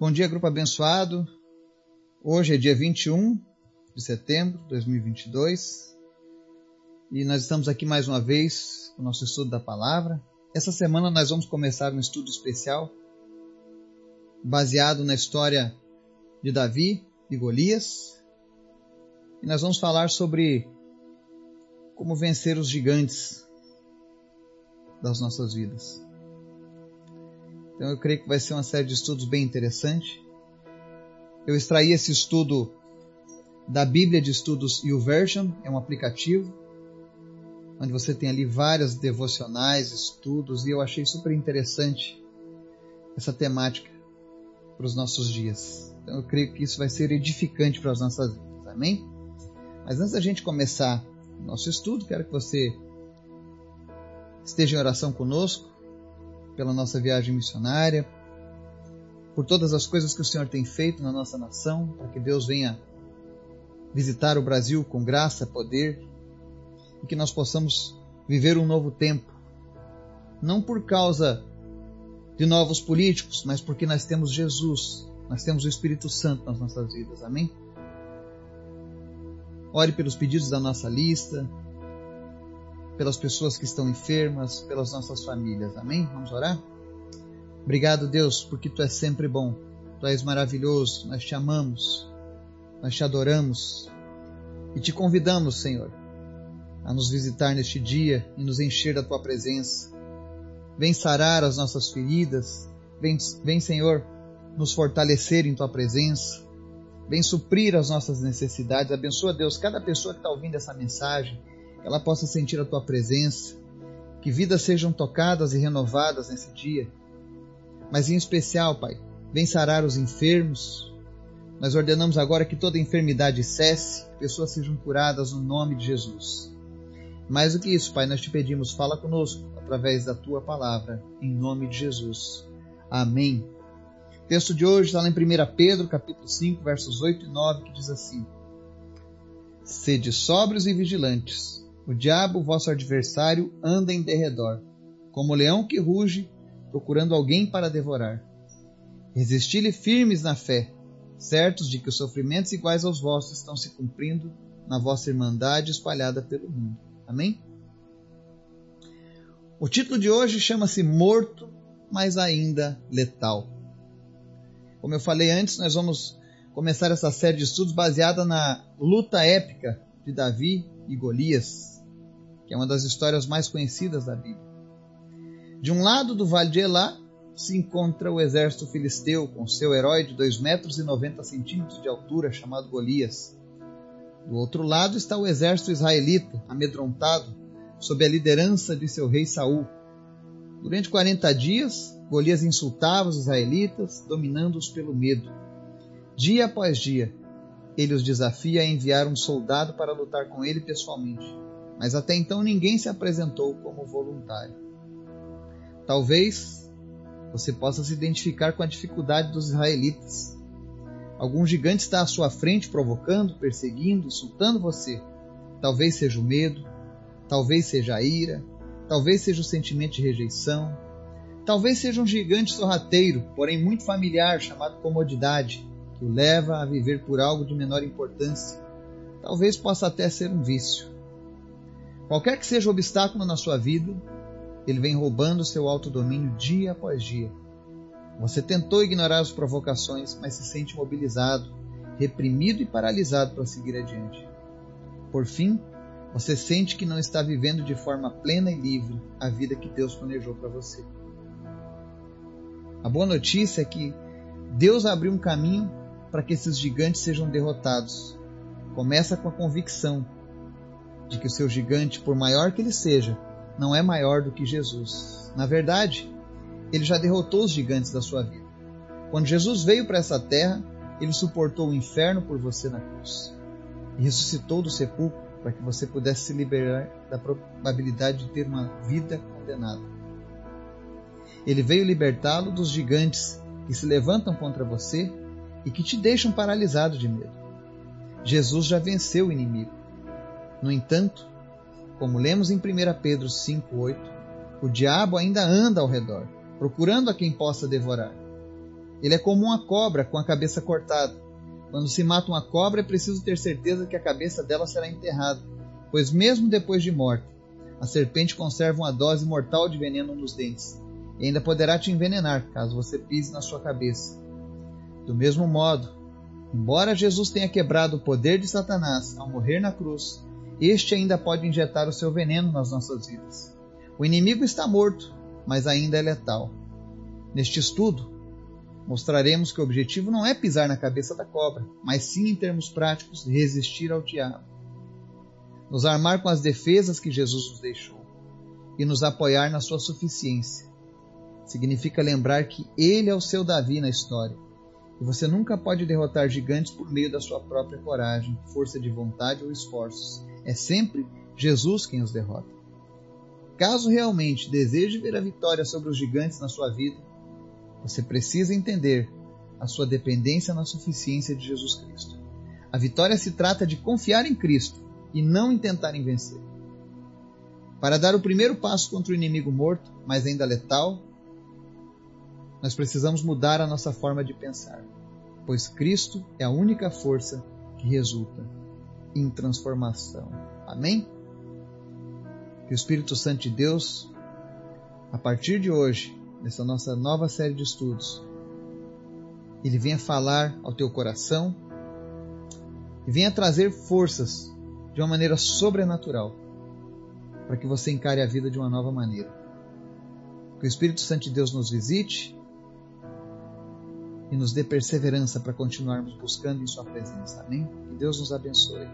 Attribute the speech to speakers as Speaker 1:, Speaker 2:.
Speaker 1: Bom dia, grupo abençoado. Hoje é dia 21 de setembro de 2022 e nós estamos aqui mais uma vez com o nosso estudo da palavra. Essa semana nós vamos começar um estudo especial baseado na história de Davi e Golias. E nós vamos falar sobre como vencer os gigantes das nossas vidas. Então eu creio que vai ser uma série de estudos bem interessante. Eu extraí esse estudo da Bíblia de Estudos YouVersion, é um aplicativo onde você tem ali várias devocionais, estudos, e eu achei super interessante essa temática para os nossos dias. Então eu creio que isso vai ser edificante para as nossas vidas. Amém? Mas antes da gente começar o nosso estudo, quero que você esteja em oração conosco pela nossa viagem missionária, por todas as coisas que o Senhor tem feito na nossa nação, para que Deus venha visitar o Brasil com graça, poder e que nós possamos viver um novo tempo. Não por causa de novos políticos, mas porque nós temos Jesus, nós temos o Espírito Santo nas nossas vidas. Amém? Ore pelos pedidos da nossa lista, pelas pessoas que estão enfermas, pelas nossas famílias. Amém? Vamos orar? Obrigado, Deus, porque tu és sempre bom. Tu és maravilhoso. Nós te amamos. Nós te adoramos. E te convidamos, Senhor, a nos visitar neste dia e nos encher da tua presença. Vem sarar as nossas feridas. Vem, vem Senhor, nos fortalecer em tua presença. Vem suprir as nossas necessidades. Abençoa, Deus, cada pessoa que está ouvindo essa mensagem que ela possa sentir a tua presença, que vidas sejam tocadas e renovadas nesse dia. Mas em especial, Pai, vem sarar os enfermos. Nós ordenamos agora que toda enfermidade cesse, que pessoas sejam curadas no nome de Jesus. Mais do que isso, Pai, nós te pedimos, fala conosco através da tua palavra, em nome de Jesus. Amém. O texto de hoje está lá em 1 Pedro, capítulo 5, versos 8 e 9, que diz assim: Sede sóbrios e vigilantes o diabo, vosso adversário, anda em derredor, como leão que ruge, procurando alguém para devorar. Resisti-lhe firmes na fé, certos de que os sofrimentos iguais aos vossos estão se cumprindo na vossa irmandade espalhada pelo mundo. Amém? O título de hoje chama-se Morto, mas ainda letal. Como eu falei antes, nós vamos começar essa série de estudos baseada na luta épica de Davi e Golias que é uma das histórias mais conhecidas da Bíblia. De um lado do vale de Elá se encontra o exército filisteu, com seu herói de 2 metros e 90 centímetros de altura, chamado Golias. Do outro lado está o exército israelita, amedrontado, sob a liderança de seu rei Saul. Durante 40 dias, Golias insultava os israelitas, dominando-os pelo medo. Dia após dia, ele os desafia a enviar um soldado para lutar com ele pessoalmente mas até então ninguém se apresentou como voluntário. Talvez você possa se identificar com a dificuldade dos israelitas. Algum gigante está à sua frente provocando, perseguindo, insultando você. Talvez seja o medo, talvez seja a ira, talvez seja o sentimento de rejeição, talvez seja um gigante sorrateiro, porém muito familiar, chamado comodidade, que o leva a viver por algo de menor importância. Talvez possa até ser um vício. Qualquer que seja o obstáculo na sua vida, ele vem roubando seu autodomínio dia após dia. Você tentou ignorar as provocações, mas se sente mobilizado, reprimido e paralisado para seguir adiante. Por fim, você sente que não está vivendo de forma plena e livre a vida que Deus planejou para você. A boa notícia é que Deus abriu um caminho para que esses gigantes sejam derrotados. Começa com a convicção de que o seu gigante, por maior que ele seja, não é maior do que Jesus. Na verdade, ele já derrotou os gigantes da sua vida. Quando Jesus veio para essa terra, ele suportou o inferno por você na cruz e ressuscitou do sepulcro para que você pudesse se liberar da probabilidade de ter uma vida condenada. Ele veio libertá-lo dos gigantes que se levantam contra você e que te deixam paralisado de medo. Jesus já venceu o inimigo. No entanto, como lemos em 1 Pedro 5,8, o diabo ainda anda ao redor, procurando a quem possa devorar. Ele é como uma cobra com a cabeça cortada. Quando se mata uma cobra, é preciso ter certeza que a cabeça dela será enterrada, pois, mesmo depois de morta, a serpente conserva uma dose mortal de veneno nos dentes e ainda poderá te envenenar caso você pise na sua cabeça. Do mesmo modo, embora Jesus tenha quebrado o poder de Satanás ao morrer na cruz, este ainda pode injetar o seu veneno nas nossas vidas. O inimigo está morto, mas ainda é letal. Neste estudo, mostraremos que o objetivo não é pisar na cabeça da cobra, mas sim, em termos práticos, resistir ao diabo. Nos armar com as defesas que Jesus nos deixou e nos apoiar na sua suficiência. Significa lembrar que Ele é o seu Davi na história e você nunca pode derrotar gigantes por meio da sua própria coragem, força de vontade ou esforços. É sempre Jesus quem os derrota. Caso realmente deseje ver a vitória sobre os gigantes na sua vida, você precisa entender a sua dependência na suficiência de Jesus Cristo. A vitória se trata de confiar em Cristo e não em tentar vencer. Para dar o primeiro passo contra o inimigo morto, mas ainda letal, nós precisamos mudar a nossa forma de pensar, pois Cristo é a única força que resulta em transformação. Amém? Que o Espírito Santo de Deus, a partir de hoje, nessa nossa nova série de estudos, ele venha falar ao teu coração e venha trazer forças de uma maneira sobrenatural para que você encare a vida de uma nova maneira. Que o Espírito Santo de Deus nos visite e nos dê perseverança para continuarmos buscando em Sua presença. Amém? Que Deus nos abençoe.